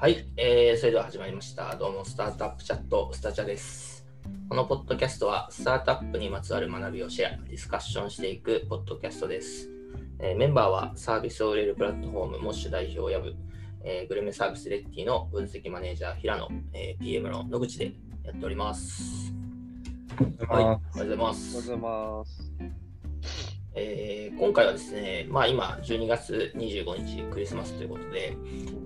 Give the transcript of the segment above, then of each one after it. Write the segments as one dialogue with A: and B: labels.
A: はい、えー、それでは始まりました。どうも、スタートアップチャット、スタチャです。このポッドキャストは、スタートアップにまつわる学びをシェア、ディスカッションしていくポッドキャストです。えーメンバーは、サービスを売れるプラットフォーム、モッシュ代表やぶ、えーグルメサービスレッティの分析マネージャー、平野、えー PM の野口でやっております。はい、おはようございま
B: おはよ
A: す
B: うご。ざいます。
A: えー今回はですね、まあ今12月25日クリスマスということで、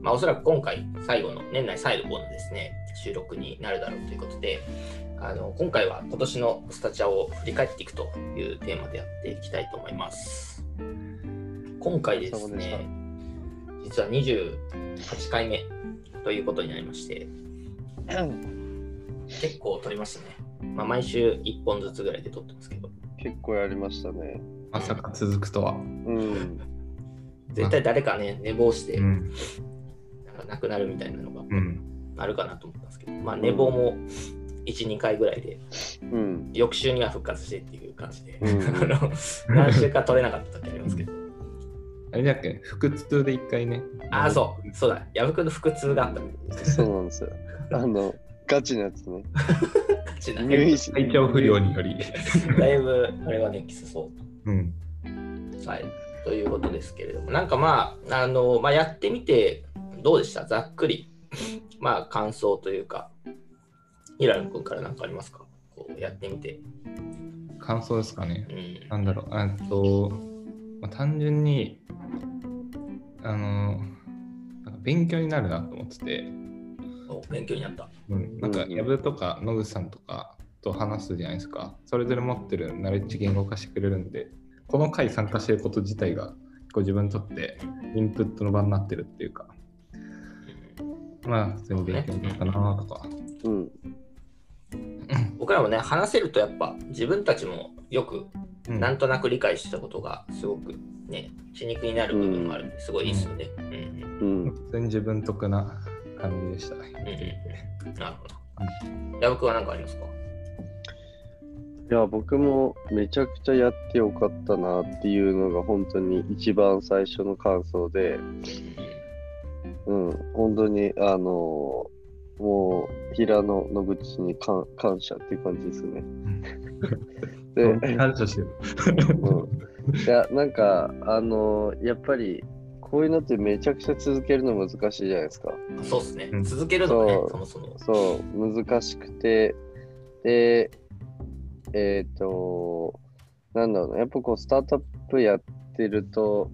A: まあおそらく今回最後の、年内最後のですね、収録になるだろうということで、あの今回は今年のスタチャを振り返っていくというテーマでやっていきたいと思います。今回ですね、実は28回目ということになりまして、結構撮りましたね。まあ毎週1本ずつぐらいで撮ってますけど、
B: 結構やりましたね。
C: まさか続くとは。
B: うん。
A: 絶対誰かね、寝坊して、
C: うん。
A: なんかなくなるみたいなのが
C: うん。
A: あるかなと思ったんですけど、まあ寝坊も1、2回ぐらいで、
B: うん。
A: 翌週には復活してっていう感じで、
B: うん
A: 何週か取れなかった時ありますけど、
C: あれだっけ？腹痛で一回ね。
A: ああ、そう、そうだ、矢吹の腹痛があった。
B: そうなんですよ。あの、ガチなやつね。
A: ガチな
C: 体調不良により。
A: だいぶ、あれはね、きつそ
C: うん。
A: う。はい。ということですけれども、なんかまあ、あの、まあ、やってみて、どうでした？ざっくり。まあ、感想というか、平野君から何かありますか？こうやってみて。
C: 感想ですかね。
A: うん。
C: なんだろう。あと、まあ、単純に、あの、なんか勉強になるなと思ってて、
A: お勉強になった。
C: うん、なんか、
B: うん
C: やぶとか野口さんとかと話すじゃないですか。それぞれ持ってるナレッジ言語化してくれるんで、この回参加してること自体が、こう自分にとってインプットの場になってるっていうか、まあ、普通に勉強になったなとか。
B: うん。
A: 僕らもね話せるとやっぱ自分たちもよく
C: うん
A: なんとなく理解したことがすごくね血肉になる部分もあるんですごいいいですよね。うんうん
B: うん。
C: 普通に自分得な感じでした。
A: うんうんなるほど。矢吹は何かありますか？
B: いや、僕もめちゃくちゃやってよかったなっていうのが本当に一番最初の感想で、うん、本当に、あのもう、平野野口に感感謝っていう感じですね。で、
C: 感謝してる。
B: うん、いや、なんか、あのやっぱり、こういうのってめちゃくちゃ続けるの難しいじゃないですか。
A: そうですね
C: う。ん
A: 続けるのね
B: そ
A: もそも。
B: そう、難しくて、で、えっ、と、なんだろうな、やっぱこう、スタートアップやってると、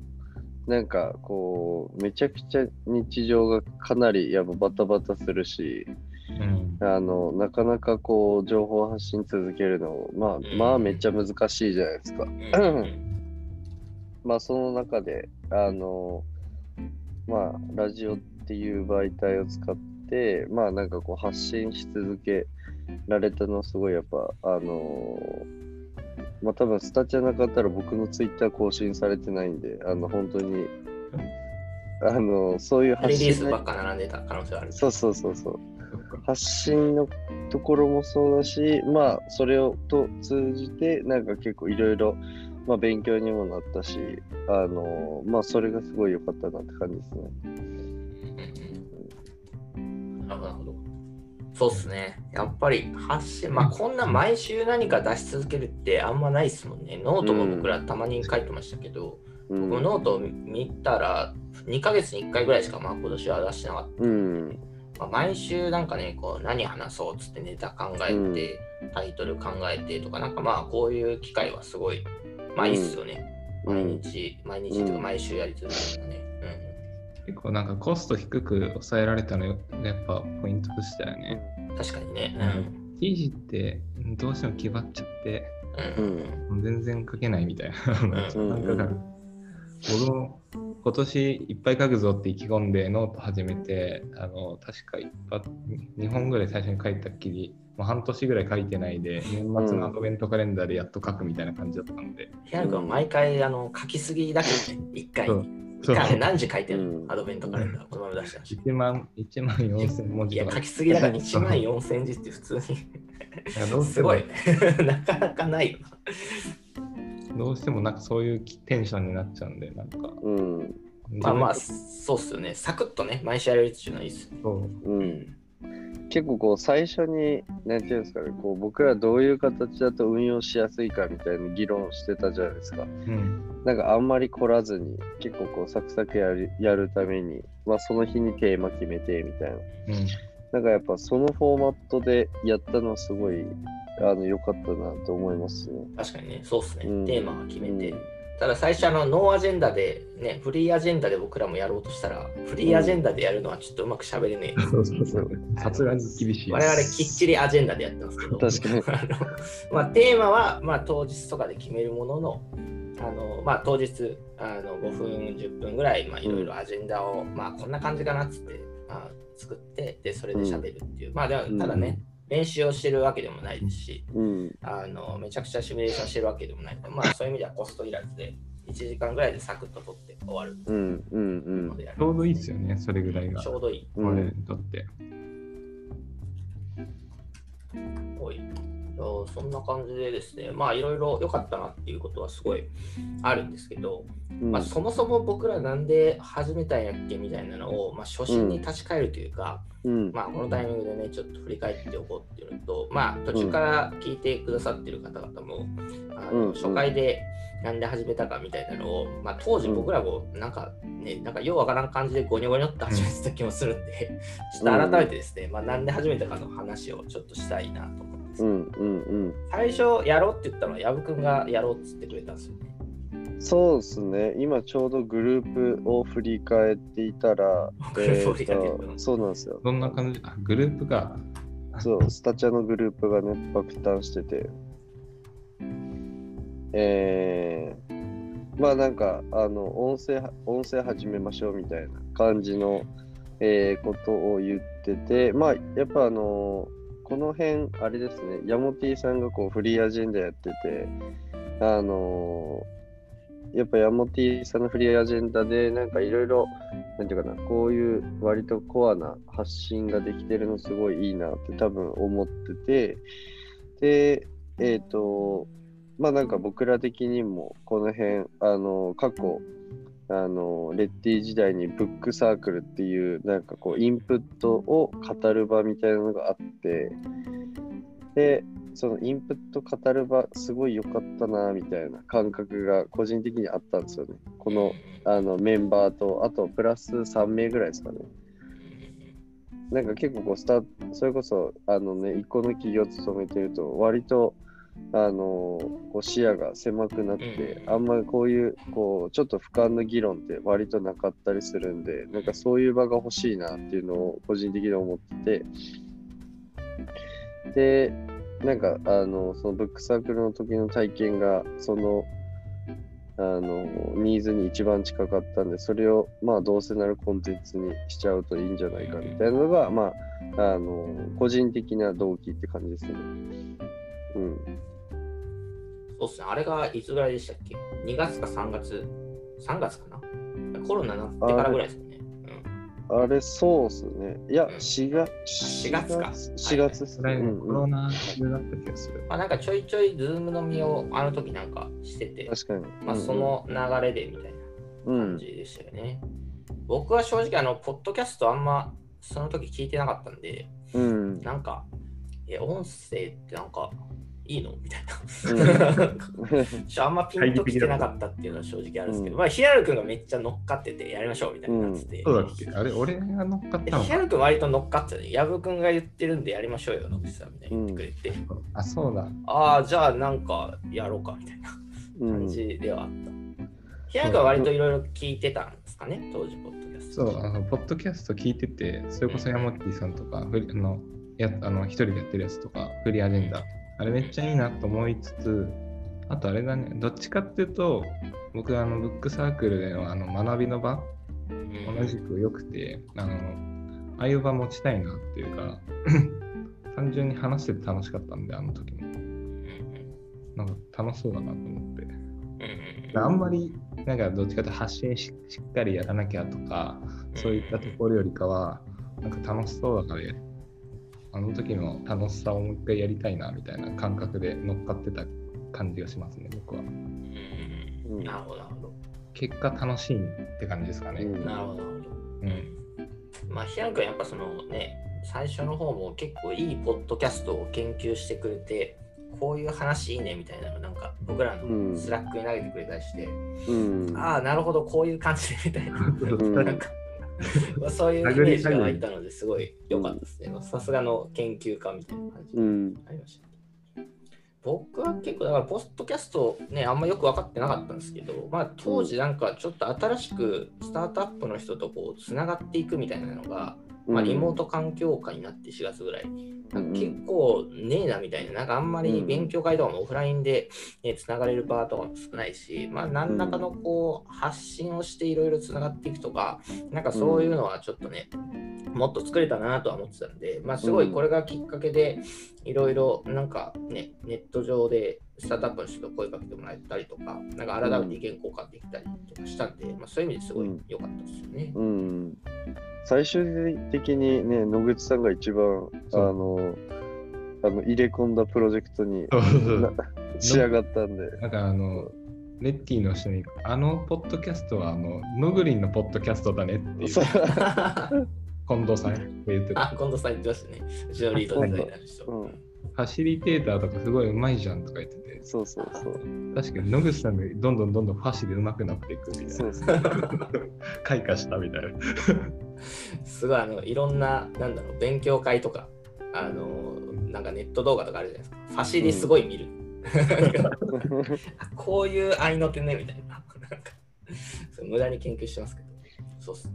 B: なんかこう、めちゃくちゃ日常がかなりやっぱバタバタするし、
C: うん。
B: あの、なかなかこう、情報発信続けるの、まあ、
A: ん
B: まあめっちゃ難しいじゃないですか。まあ、その中で、あの、まあ、ラジオっていう媒体を使って、まあ、なんかこう、発信し続けられたの、すごいやっぱ、あの、まあ、多分スタチャなかったら僕のツイッター更新されてないんで、あの、本当に、あの、そういう
A: リ
B: 発信の
A: リースばっか並んでた可能性がある。
B: そうそうそうそう。発信のところもそうだし、まあ、それをと通じて、なんか結構いろいろ、まあ、勉強にもなったし、あの、まあ、それがすごい良かったなって感じですね。
A: なるほど。そうっすね。やっぱり発信、まあこんな毎週何か出し続けるってあんまないっすもんね。ノートも僕らたまに書いてましたけど、
B: うん。
A: 僕ノートを見たら2ヶ月に1回ぐらいしかまあ今年は出してなかった。
B: うん。
A: まあ、毎週なんかね、こう何話そうっつってネタ考えて、タイトル考えてとか、なんかまあこういう機会はすごい、まあいいっすよね。毎
B: うん。
A: 日、毎日とか毎週やり続けるのね。
C: 結構なんかコスト低く抑えられたのよやっぱポイントでしたよね。
A: うん、確かにね。
C: 記事ってどうしても決まっちゃって
A: うん。
B: う
A: うん
B: ん。
C: 全然書けないみたいな。
A: うん
C: なんかが僕も今年いっぱい書くぞって意気込んでノート始めてあの確か一発2本ぐらい最初に書いたきりもう半年ぐらい書いてないで年末のアドベントカレンダーでやっと書くみたいな感じだったんで、
A: ヒアル君は毎回あの書きすぎだけどね、1回何時書いてる
B: うん
A: のアドベントカレンダー、このまま出してまし
C: 1万1万4000文
A: た。いや、
C: 字とか
A: 書きすぎだから1万4000字って普通に。
C: いやどうしても
A: すごい。なかなかないよな。
C: どうしてもなんかそういうテンションになっちゃうんでなんか
B: うん。
A: まあまあ、
C: 自
A: そうっすよね。サクッとね、毎週やれるっていうのはいいっす。
C: 分そう
B: うん。結構こう最初に、なんていうんですかね、こう僕らどういう形だと運用しやすいかみたいな議論してたじゃないですか。
C: うん。
B: なんかあんまり凝らずに、結構こうサクサクやるやるために、まあその日にテーマ決めてみたいな。
C: うん。
B: なんかやっぱそのフォーマットでやったのはすごいあの良かったなと思いますね。
A: 確かにね、そうっすね。
B: うん
A: テーマは決めて。
B: うん
A: ただ最初あのノーアジェンダでね、フリーアジェンダで僕らもやろうとしたら、フリーアジェンダでやるのはちょっとうまく喋れねえ。
C: そうそうそう。さすがに厳しい。
A: 我々きっちりアジェンダでやってますけど、
B: 確かに
A: あのまあ、テーマは、まあ、当日とかで決めるものの、あのまあ、当日あの5分、10分ぐらいまあいろいろアジェンダを、まあ、こんな感じかなっつって、まあ、作ってで、それで喋るっていう、まあでもただね、練習をしてるわけでもないですし、
B: うん。
A: あのめちゃくちゃシミュレーションしてるわけでもないので、まあ、そういう意味ではコストいらずで、1時間ぐらいでサクッと取って終わる
B: うん。うん。うん
C: ちょうどいいですよね、それぐらいが。
A: ちょうどいい。
B: うん
C: 俺にとって。
A: おい。いやそんな感じでですね、まあいろいろ良かったなっていうことはすごいあるんですけど、
B: うん。
A: まあ、そもそも僕らなんで始めたんやっけみたいなのを、まあ、初心に立ち返るというか、
B: うん。
A: まあ、このタイミングでね、ちょっと振り返っておこうっていうのと、まあ、途中から聞いてくださってる方々も、あの
B: うん
A: 初回でなんで始めたかみたいなのを、まあ、当時僕らもなんかね、なんかようわからん感じでゴニョゴニョって始めてた気もするんで、ちょっと改めてですね、まあ、なんで始めたかの話をちょっとしたいなとですけど、
B: うん。うん。うん。
A: 最初やろうって言ったのは、矢部君がやろうっつってくれたんですよね。
B: そうですね。今ちょうどグループを振り返っていたら、
A: グループを振り返ってる
B: えーとそうなんですよ。
C: どんな感じあ、グループが。
B: そう、スタチャのグループがね、爆誕してて。えー、まあなんか、あの、音声、音声始めましょうみたいな感じの、えーことを言ってて、まあ、やっぱあのこの辺、あれですね、ヤモティさんがこうフリーアジェンダやってて、あのやっぱヤモティさんのフリーアジェンダで、なんかいろいろ、なんていうかな、こういう割とコアな発信ができてるのすごいいいなって多分思ってて、で、えっ、と、まあなんか僕ら的にもこの辺、あの、過去、あの、レッティ時代にブックサークルっていう、なんかこう、インプットを語る場みたいなのがあって、で、そのインプット語る場、すごい良かったな、みたいな感覚が個人的にあったんですよね。この、あの、メンバーと、あとプラス3名ぐらいですかね。なんか結構こうスタそれこそあのね一個の企業勤めてると割とあのこう視野が狭くなって、
A: うん
B: あんまりこういうこうちょっと俯瞰の議論って割となかったりするんでなんかそういう場が欲しいなっていうのを個人的に思っててでなんかあのそのブックサークルの時の体験がそのあのニーズに一番近かったんでそれをまあどうせなるコンテンツにしちゃうといいんじゃないかみたいなのが、まああの個人的な動機って感じですね。うん。
A: そうっすね、あれがいつぐらいでしたっけ ?2 月か3月 ?3 月かな？コロナになってからぐらいですよね。うん、
B: あれ、そうっすね。いや、
A: うん
B: 4月。
A: 4月か
B: 4月っすね。
C: コロナ中だった気がする。
A: まあなんかちょいちょいズームのみをあの時なんかしてて、
B: 確かに。
A: まあその流れでみたいな
B: うん、
A: 感じでしたよね。僕は正直あの、ポッドキャストあんまその時聞いてなかったんで、
B: うん。
A: なんか、え、音声ってなんかいいの？みたいな。あんまピンときてなかったっていうのは正直あるんですけど、まあ、ヒアル君がめっちゃ乗っかっててやりましょうみたいになってて、
C: そうだっけ？あれ、俺が乗っかったのか。
A: ヒアル君割と乗っかってたね。ヤブ君が言ってるんでやりましょうよ、野口さんみたいに言ってくれて、
C: あ、そうだ。
A: ああ、じゃあなんかやろうかみたいな
B: うん。
A: 感じではあった。ヒアル君は割といろいろ聞いてたんですかね、当時、ポッドキャスト。
C: そう、あの、ポッドキャスト聞いてて、それこそヤモッティさんとか、フリあの、やあの一人でやってるやつとか、フリーアジェンダ、あれめっちゃいいなと思いつつ、あとあれだね、どっちかっていうと、僕はあのブックサークルでのあの学びの場、
A: うん
C: 同じく良くて、あの、ああいう場持ちたいなっていうか、単純に話してて楽しかったんで、あの時も。
A: うん
C: なんか楽しそうだなと思って。あんまり、なんかどっちかというと発信ししっかりやらなきゃとか、そういったところよりかは、なんか楽しそうだからや、あの時の楽しさをもう一回やりたいなみたいな感覚で乗っかってた感じがしますね、僕は。
A: うんうんなるほど、なるほど。
C: 結果楽しいって感じですかね。
B: うん
A: なるほど。
C: うん。
A: まあ、平野君やっぱそのね、最初の方も結構いいポッドキャストを研究してくれて、こういう話いいねみたいなのなんか僕らのスラックに投げてくれたりして、
B: うん。
A: ああ、なるほど、こういう感じでみたいな。
B: ん
A: なんか まあそういうイメージが湧いたのですごい良かったですね。さすがの研究家みたいな感じにりました。僕は結構だからポッドキャストねあんまよく分かってなかったんですけど、まあ、当時なんかちょっと新しくスタートアップの人とこうつながっていくみたいなのが、まあ、リモート環境下になって4月ぐらい、結構ねえなみたいな、なんかあんまり勉強会とかもオフラインで、ね、つながれる場とかも少ないし、まあ、何らかのこう発信をしていろいろつながっていくとか、なんかそういうのはちょっとね、もっと作れたなとは思ってたんで、まあ、すごいこれがきっかけで、いろいろなんかね、ネット上でスタートアップの人と声かけてもらえたりとか、なんか改めて意見交換できたりとかしたんで、まあ、そういう意味ですごい良かったですよね。
B: うん。最終的にね、野口さんが一番、あ
C: そう
B: の、あの入れ込んだプロジェクトに 仕上がったんで。
C: なんかあの、レッティの人に、あのポッドキャストはあの、ノグリンのポッドキャストだねっていう
B: そう
C: 近藤さんが言ってた。
A: あ、近藤さん言ってましたね。うちのリードデザイナーの人。
B: うん、
C: ファシリテーターとかすごいうまいじゃんとか言ってて、
B: そうそうそう。
C: 確かに野口さんがどんどんどんどんファシで上手くなっていくみたいな。
B: そうそう。
C: 開花したみたいな。
A: すごいあのいろんな、なんだろう、勉強会とか、あの、なんかネット動画とかあるじゃないですか。ファシリすごい見る。あこういう合いの手ねみたいな。なんかそう無駄に研究してますけど。そうっすね。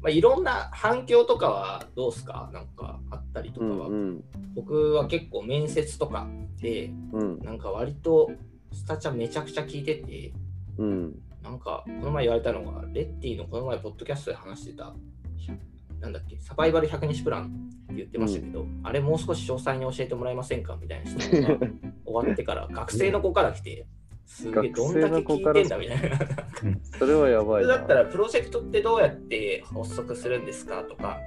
A: まあ、いろんな反響とかはどうですか？なんかあったりとか
B: う
A: は。
B: んうん
A: 僕は結構面接とかで、
B: うん
A: なんか割とスタチャめちゃくちゃ聞いてて、
B: うん
A: なんか、この前言われたのが、レッティのこの前、ポッドキャストで話してた、なんだっけ、サバイバル100日プランって言ってましたけど、あれもう少し詳細に教えてもらえませんかみたいな質問が 終わってから、学生の子から来て、すげえ、どんだけ聞いてんだみたいな。
B: それはやばい
A: だったら、プロジェクトってどうやって発足するんですかとか、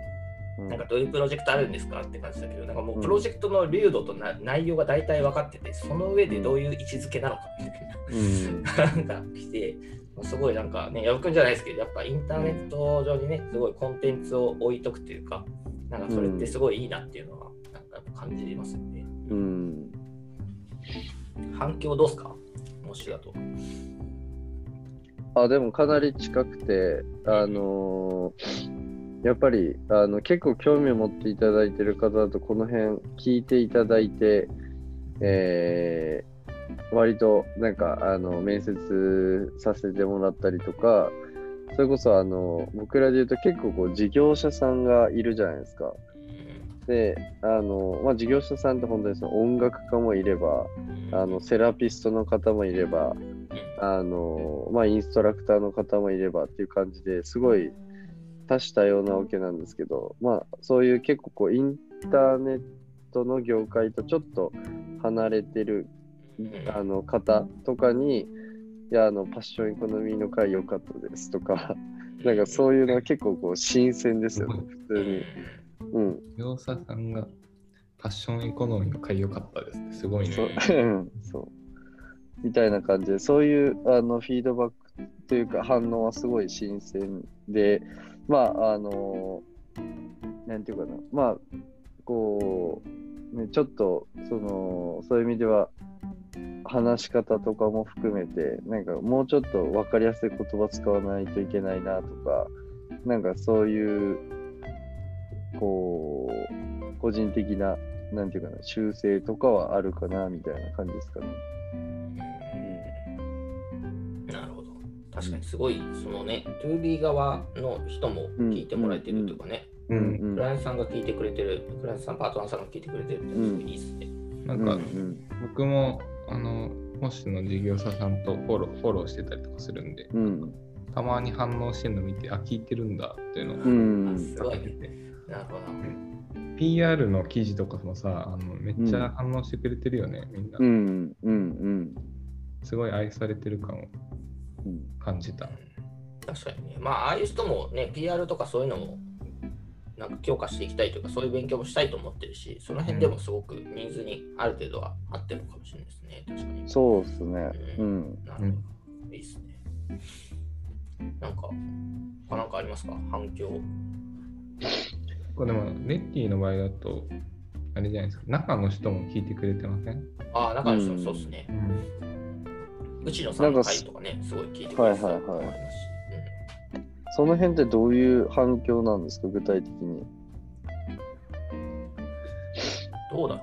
B: うん。
A: なんかどういうプロジェクトあるんですかって感じだけど、なんかもうプロジェクトの流度とな内容が大体分かってて、その上でどういう位置づけなのかみたいな。
B: うん。
A: なんか来て、すごいなんかね、矢部君じゃないですけど、やっぱインターネット上にね、すごいコンテンツを置いとくというか、なんかそれってすごいいいなっていうのは、なんかやっぱ感じますよね。
B: うん
A: 反響どうですか？もしだと。
B: あでもかなり近くて、あのーやっぱりあの結構興味を持っていただいている方だとこの辺聞いていただいて、えー割となんかあの面接させてもらったりとかそれこそあの僕らで言うと結構こう事業者さんがいるじゃないですか。であの、まあ、事業者さんって本当にその音楽家もいればあのセラピストの方もいればあの、まあ、インストラクターの方もいればっていう感じですごい多種多様なわけなんですけど、まあ、そういう結構こうインターネットの業界とちょっと離れてるあの方とかに、いや、あの、パッションエコノミーの回良かったですとか、なんかそういうのは結構こう新鮮ですよね、普通に。うん。
C: 業者さんがパッションエコノミーの回良かったですね。すごいね。
B: そう。みたいな感じで、そういうあのフィードバックというか反応はすごい新鮮で、まあ、あの、なんていうかな、まあ、こう、ね、ちょっと、その、そういう意味では、話し方とかも含めて、なんかもうちょっと分かりやすい言葉使わないといけないなとか、なんかそういう、こう、個人的な、なんていうかな、修正とかはあるかな、みたいな感じですかね。
A: なるほど。確かにすごい、そのね、2B 側の人も聞いてもらえてるというかね、
C: う。
B: うんん
A: クライアントさんが聞いてくれてる、クライアントさん、パートナーさんが聞いてくれてるってすごいいいですね。
C: なんか、
B: うん
C: 僕も、あの、ホスの事業者さんとフォローフォローしてたりとかするんで、
B: うん。
C: たまに反応してるの見て、あ、聞いてるんだっていうのを
B: うん。
A: あすごいね。なるほど。
C: PR の記事とかもさ、あのめっちゃ反応してくれてるよね、みんな
B: う。ん。うん。うん。
C: すごい愛されてる感を
B: うん。
C: 感じた。
A: 確かにね。まあ、ああいう人もね、PR とかそういうのも、なんか強化していきたいというか、そういう勉強もしたいと思ってるし、その辺でもすごくニーズにある程度は合ってるかもしれないですね。確かに。
B: そうですね。うん。
A: なるほど。いいですね。か、他なんかありますか？反響。
C: これでも、レッティの場合だと、あれじゃないですか、中の人も聞いてくれてません？
A: ああ、中の人
B: うん
A: そうですね
C: う。ん。
A: うちのさんの回とかね、すごい聞いてくれてた
B: はいはいはい
A: のもありますし
B: その辺ってどういう反響なんですか、具体的に？
A: うんどうだろ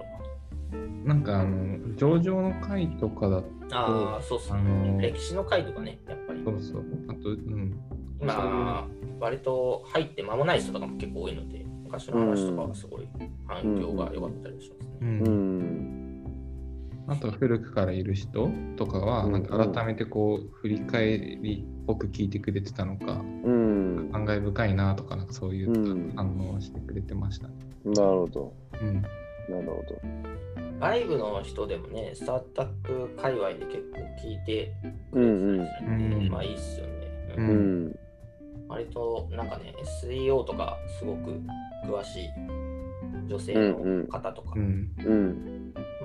A: う？
C: なんか、あの、上場の会とかだと、
A: な。ああ、そうっすね、
C: あのー
A: 歴史の回とかね、やっぱり。
C: そうそう、あと、うん、
A: 今、割と入って間もない人とかも結構多いので、昔の話とかはすごい反響が良かったりしますね。
C: う。
B: うんん。
C: あと、古くからいる人とかは、
B: うん
C: なんか改めてこう、振り返りっぽく聞いてくれてたのか、
B: うん。
C: 感慨深いなとか、なんかそういう
B: うん
C: 反応をしてくれてましたね。
B: なるほど。
C: うん。
B: なるほど。
A: 外部の人でもね、スタートアップ界隈で結構聞いてく
B: うん
A: れてたりするんで、
C: うん
A: まあいいっすよね。
C: う
B: うんん。
A: 割となんかね、SEO とかすごく詳しい女性の方とか、
C: うん。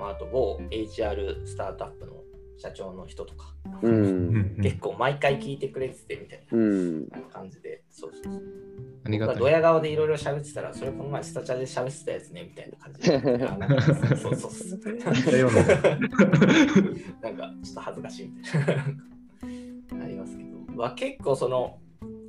B: うん。
A: まあ、あと某 HR スタートアップの社長の人とか、
B: う。
C: うんん。
A: 結構毎回聞いてくれててみたい
B: うん。
A: な感じで、そうそうそう。
C: ありがたい。
A: ドヤ顔でいろいろ喋ってたら、それこの前スタチャで喋ってたやつねみたいな感じで。あなんかそうそうそう。なんかちょっと恥ずかしいみたいな。ありますけど、まあ、結構その、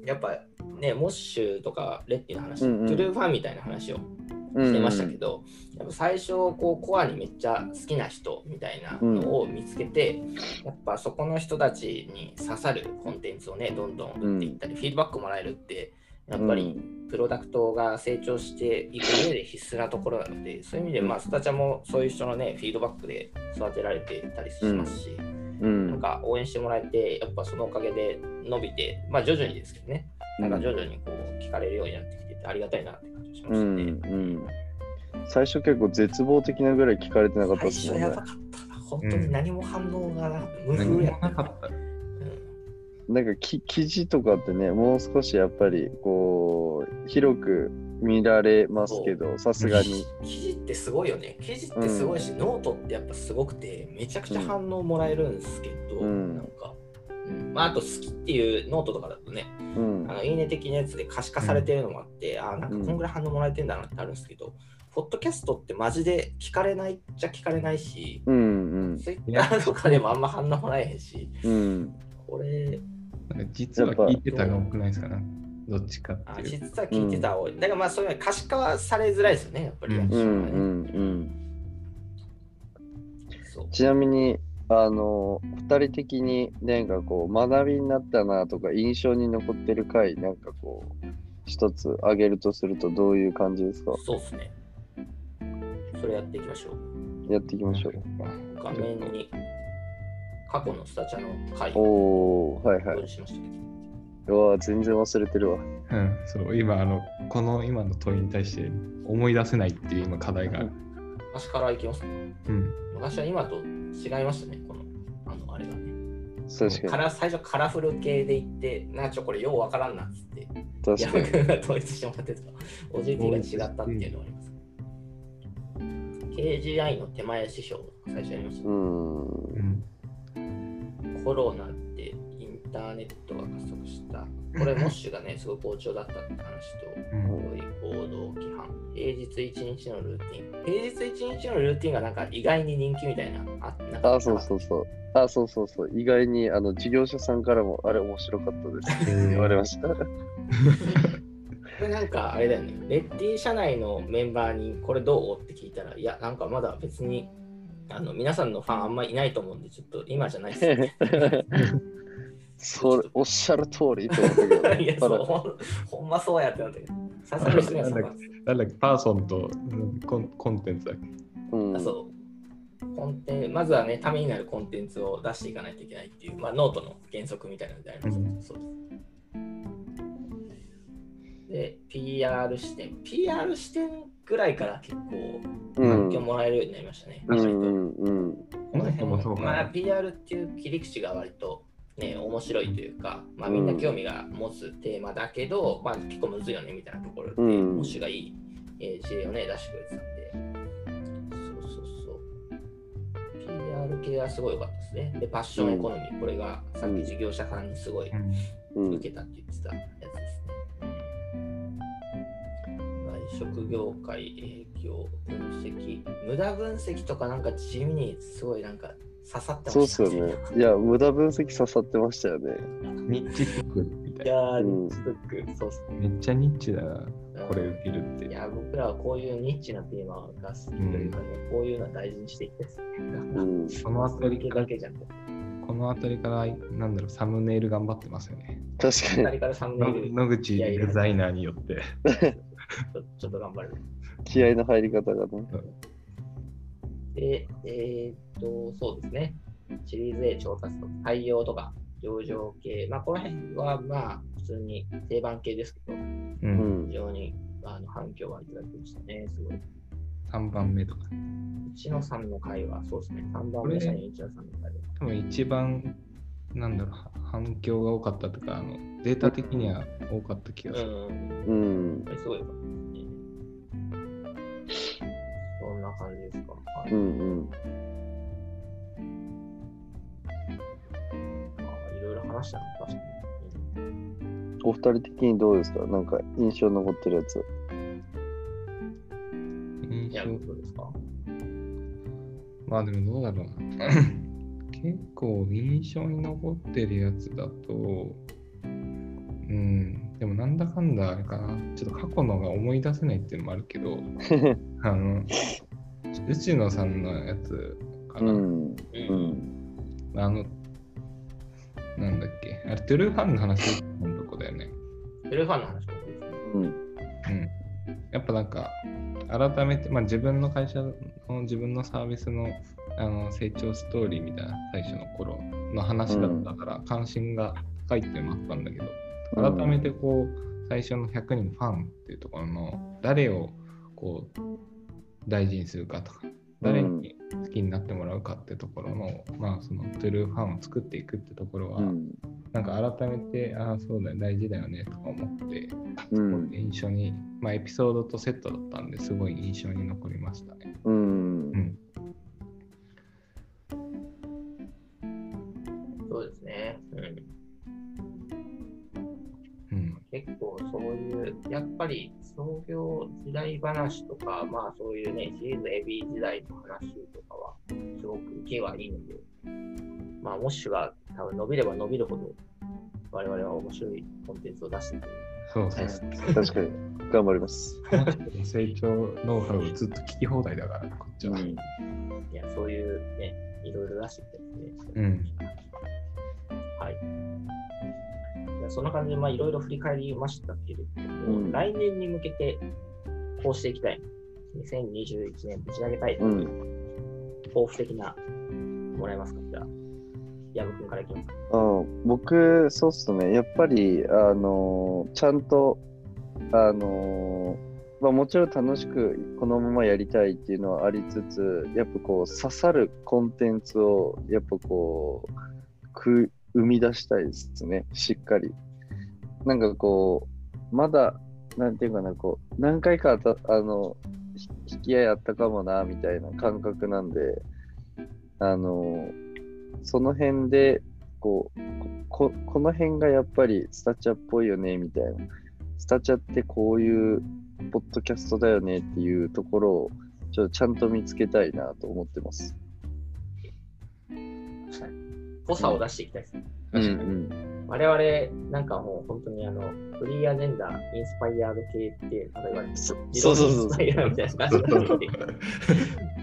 A: やっぱね、モッシュとかレッティの話、
B: うんうん
A: トゥルーファンみたいな話を
B: うん。
A: してましたけど、やっぱ最初こうコアにめっちゃ好きな人みたいなのを見つけて、やっぱそこの人たちに刺さるコンテンツをねどんどん打っていったり、フィードバックもらえるってやっぱりプロダクトが成長していく上で必須なところなのでそういう意味でまあスタチャもそういう人のねフィードバックで育てられてたりしますし、
B: うん。
A: なんか応援してもらえてやっぱそのおかげで伸びてまあ徐々にですけどねなんか徐々にこう聞かれるようになってきててありがたいなってしました
B: うん。
A: ね。
B: うん。最初結構絶望的なぐらい聞かれてなかった
A: 最
B: ですね
A: 初やば。かったな。本当に何も反応がなく無風や
C: なかった。
A: うん
B: なんかき記事とかってね、もう少しやっぱりこう、広く見られますけど、さすがに。
A: 記事ってすごいよね。記事ってすごいし、ノートってやっぱすごくて、めちゃくちゃ反応もらえるんですけど、
B: うん
A: なんか、うんまあ、あと好きっていうノートとかだとね、
B: うん
A: あ。のいいね的なやつで可視化されてるのもあって、あなんかこんぐらい反応もらえてんだなってあるんですけど、ポッドキャストってマジで聞かれないっちゃ聞かれないし、
B: うんうん
A: ツイッターとかでもあんま反応もらえへんし、
B: うん。
A: これ、
C: なんか実は聞いてたが多くないですかね。どっちか
A: あ。実は聞いてた多い。だからまあそういうの可視化はされづらいですよね、やっぱり
B: う。んうんうん。
A: そう
B: ちなみに、あの、二人的になんかこう、学びになったなとか、印象に残ってる回、なんかこう、一つ挙げるとするとどういう感じですか？
A: そうですね。それやっていきましょう。
B: やっていきましょう。
A: 画面に過去のスタチャの回を
B: おー、はいはい
A: しました。
B: うわ全然忘れてるわ。
C: うん、そう、今、あの、この今の問いに対して思い出せないっていう今課題がある。
A: 昔からいきますか
C: うん。
A: 昔は今と違いましたね、この、あの、あれがね。
B: 確か
A: カラ最初カラフル系でいって、なんかちょ、これようわからんなっつって、
B: 確かに。
A: が統一してもらってた OJT が違ったっていうのがあります。KGI の手前師匠が最初やりました
B: う。ん。
C: うん。
A: コロナでインターネットが加速した。これ、モッシュがね、すごい好調だったって話と、
C: うん。
A: 行動規範、平日一日のルーティン。平日一日のルーティンがなんか意外に人気みたいな。あ、なんか
B: あ、そうそうそう。あ、そうそうそう。意外に、あの、事業者さんからも、あれ面白かったです。言われました。
A: これなんかあれだよね。レッティ社内のメンバーにこれどう？って聞いたら、いや、なんかまだ別にあの皆さんのファンあんまいないと思うんで、ちょっと今じゃないっすね。
B: それ、おっしゃる通りと思ったけどね、
A: いや、そうほん、ほんまそうやってなったけど。さすがにすみません。
C: なんだっけ、パーソンとうんコンコンテンツだっけ？
B: うん
A: あそう。コンテンまずはね、ためになるコンテンツを出していかないといけないっていう、まあ、ノートの原則みたいなのであります、
C: うん
A: そうです。で、PR 視点。PR 視点ぐらいから結構、
B: うん。
A: 反響もらえるようになりましたね。
B: う
A: 意外と
B: んうん
A: この辺
C: も
A: まあ、PR っていう切り口が割と、ね、面白いというか、まあ、みんな興味が持つテーマだけど、まあ、結構むずいよねみたいなところで、
B: うん
A: もしがいい、えー事例をね、出してくれてたんで、そうそうそう。PR 系はすごい良かったですね。で、パッションエコノミー、これがさっき事業者さんにすごい
C: うん
B: うん
A: 受けたって言ってたやつですね。外食業界影響分析、無駄分析とかなんか地味にすごいなんか刺さってま
B: そうっ
A: した
B: すよね。いや、無駄分析刺さってましたよね。
C: ニッチテックみたいな。
A: いやニッチブック、そうっすね。
C: めっちゃニッチだな、これ
A: うん
C: 受けるって。
A: いや、僕らはこういうニッチなテーマが好きというかね、こういうのは大事にしていきたいですね。
B: うん。
C: このあたり
A: だけじゃん。
C: この辺りから、なんだろう、サムネイル頑張ってますよね。
B: 確かに
A: 二人からサムネイル
C: の野口デザイナーによって。
A: ちょちょっと頑張る。
B: 気合の入り方がね。
A: で、えーっと、そうですね。シリーズ A 調達と採用とか上場系、まあ、この辺はまあ、普通に定番系ですけど、
C: う。
B: うんん
A: 非。常にあの反響はいただきましたね。すごい。
C: 3番目とか。
A: 一野さんの会は、そうですね。3番目社員一野さんの会は。
C: 多分一番、なんだろう、反響が多かったとか、あのデータ的には多かった気がする。
A: うん。
B: うん。
A: すごい良かったな感じですか？はい。
B: うんうん。
A: まあいろいろ話したの、確かに。
B: お二人的にどうですか？なんか印象残ってるやつ。
C: 印象
A: どうですか？
C: まあでもどうだろうな。結構印象に残ってるやつだと、うん、でもなんだかんだあれかな。ちょっと過去のが思い出せないっていうのもあるけど、あの、内野さんのやつかな。
B: うん。
A: う。
B: うんん。
C: あの、なんだっけ。あれ、トゥルーファンの話のとこだよね。
A: テレファンの話もそうですね。
B: うん。
C: うん。やっぱなんか、改めて、まあ、自分の会社の自分のサービスのあの成長ストーリーみたいな最初の頃の話だったから、関心が高いっていうのもあったんだけど、改めてこう、最初の100人ファンっていうところの誰をこう大事にするかとか、誰に好きになってもらうかってところの、まあそのトゥルーファンを作っていくってところは、
B: うん。
C: なんか改めて、ああ、そうだよ、大事だよねとか思って、
B: うん。
C: 印象に、まあ、エピソードとセットだったんですごい印象に残りましたね。
B: うん
C: う。ん。
A: やっぱり創業時代話とか、まあそういうね、シリーズ AB 時代の話とかは、すごく受けはいいので、まあ、モッシュが多分伸びれば伸びるほど、我々は面白いコンテンツを出してくる。
C: そうそう。
B: 確かに。頑張ります。
C: 成長ノウハウをずっと聞き放題だから、こっちは。
A: いや、そういうね、いろいろ出してきてですね。
C: うん。
A: そんな感じで、まあ、いろいろ振り返りましたけれども、
B: うん
A: 来年に向けてこうしていきたい。2021年ぶち上げたい。
B: うん。
A: 抱負的な、もらえますか？じゃあ、矢部君からいきますか。
B: うん、僕、そうっすね。やっぱり、あのーちゃんと、あのーまあ、もちろん楽しくこのままやりたいっていうのはありつつ、やっぱこう、刺さるコンテンツを、やっぱこう、く生み出したいですね。しっかり。なんかこう、まだ、なんていうかな、こう、何回かあた、あの、引き合いあったかもな、みたいな感覚なんで、あのその辺で、こうこ、この辺がやっぱりスタチャっぽいよね、みたいな。スタチャってこういうポッドキャストだよねっていうところを、ちょっとちゃんと見つけたいなと思ってます。
A: 濃さを出していきたいですね。
C: 確かに。
B: うん
A: 我々、なんかもう本当にあの、フリーアジェンダ、インスパイアード系って、例えば、
B: そうそうそう
A: インスパイアみたいな感じになってきて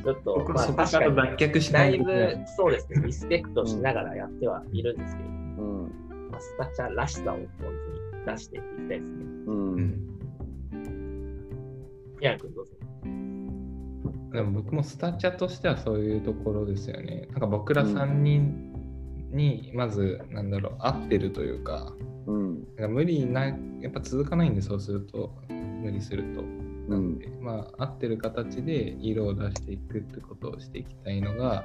A: ちょっと、まあ
C: そこから
A: 確かに、
C: 脱却し
A: だ
C: ない
A: ぶ、そうですね、リスペクトしながらやってはいるんですけど、
B: うん
A: まあ、スタチャらしさを本当に出していきたいですね。
B: うん
C: うん
A: ヤン君どうぞ。
C: でも僕もスタチャとしてはそういうところですよね。なんか僕ら3人にまず、なんだろう、合ってるというか、
B: うん。
C: なんか無理な、やっぱ続かないんで、そうすると、無理すると。
B: うん。
C: まあ、合ってる形で色を出していくってことをしていきたいのが、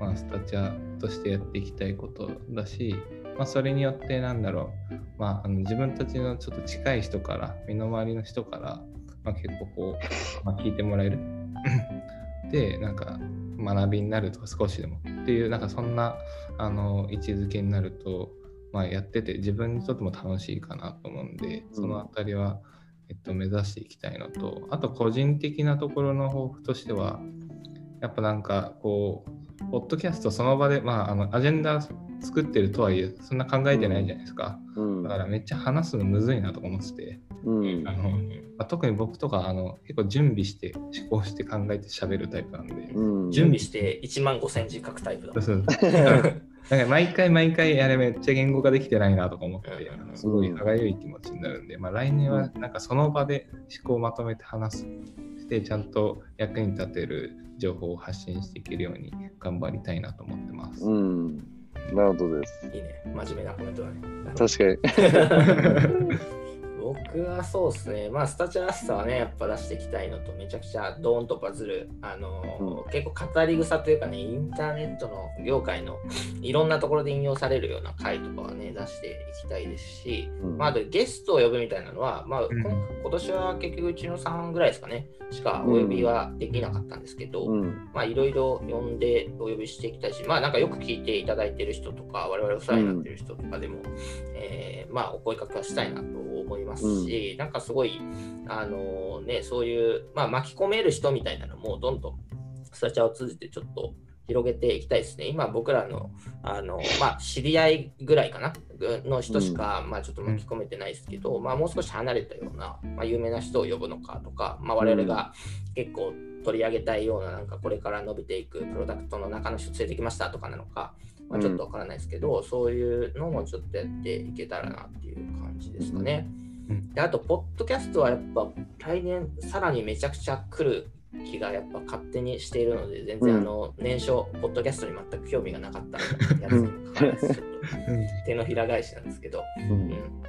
C: まあ、スタチャとしてやっていきたいことだし、まあ、それによってなんだろう、まあ、あの自分たちのちょっと近い人から身の回りの人から、まあ、結構こう、まあ、聞いてもらえる。でなんか学びになるとか少しでもっていう、なんかそんなあの位置づけになると、まあ、やってて自分にとっても楽しいかなと思うんで、そのあたりは、えっと、目指していきたいのと、あと個人的なところの抱負としては、やっぱなんかこう、ポッドキャストその場で、まあ、あのアジェンダ作ってるとはいえ、そんな考えてないじゃないですか。
B: うん。
C: だからめっちゃ話すのむずいなとか思ってて、
B: うん。
C: あのまあ、特に僕とかあの結構準備して思考して考えて喋るタイプなんで、
B: うん。
A: 準備して1万5000字書くタイプだ。
C: そうそう。なんか毎回毎回あれめっちゃ言語化できてないなとか思って、すごい歯がゆい気持ちになるんで、まあ、来年はなんかその場で思考をまとめて話す。してちゃんと役に立てる情報を発信していけるように頑張りたいなと思ってます。
B: うん。なるほどです。
A: いいね。真面目なコメントだね。
B: 確かに。
A: 僕はそうですね、まあ、スタチャらしさはね、やっぱ出していきたいのと、めちゃくちゃドーンとバズる、あのー結構語り草というかね、インターネットの業界のいろんなところで引用されるような回とかはね、出していきたいですし、
B: うん。
A: まあ、あとゲストを呼ぶみたいなのは、まあ、
C: ん。
A: 今今年は結局うちの3ぐらいですかね、しかお呼びはできなかったんですけど、
B: うん。
A: まあいろいろ呼んでお呼びしていきたいし、まあなんかよく聞いていただいてる人とか、我々お世話になってる人とかでも、えーまあお声かけはしたいなとますし、なんかすごい、あのね、そういう、まあ巻き込める人みたいなのもどんどんスタチャを通じてちょっと広げていきたいですね。今僕らの、あの、まあ知り合いぐらいかなの人しか、まあちょっと巻き込めてないですけど、まあもう少し離れたような、まあ有名な人を呼ぶのかとか、まあ我々が結構取り上げたいような、なんかこれから伸びていくプロダクトの中の人連れてきましたとかなのか、まあ、ちょっとわからないですけど、そういうのもちょっとやっていけたらなっていう感じですかね。
C: うん
A: であと、ポッドキャストはやっぱ来年さらにめちゃくちゃ来る気がやっぱ勝手にしているので、全然あの、年初、ポッドキャストに全く興味がなかったやつにもかかわらずちょっと手のひら返しなんですけど、
B: う。
A: うんん、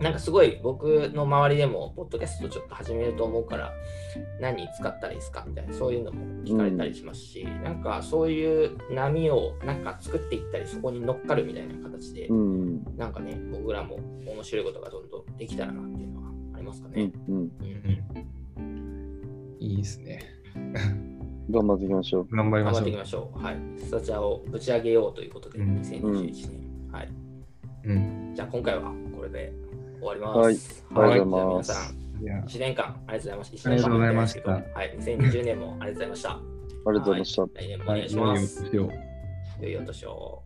A: なんかすごい僕の周りでも、ポッドキャストちょっと始めると思うから、何使ったらいいですかみたいな、そういうのも聞かれたりしますし、なんかそういう波をなんか作っていったり、そこに乗っかるみたいな形で、
B: うん。
A: なんかね、僕らも面白いことがどんどんできたらなっていうのはありますかね。
B: うん。うん。
A: うん
C: いいですね。
B: 頑張っていきましょう。
C: 頑張り
A: 頑張っていき
C: ましょう。
A: はい。スタチャをぶち上げようということで、
C: うん
A: 2021年。はい。
C: うん、
A: じゃあ今回はこれで終わります。
B: はいありがとうござい
A: 皆
B: ます
A: さん、
C: いや
A: 1年間ありがとうございました。
C: ありがとうございました
A: はい、2020年もありがとうございました。
B: ありがとうございました。
A: はい来年もお願いします。
C: 年を。
A: 良いお年を。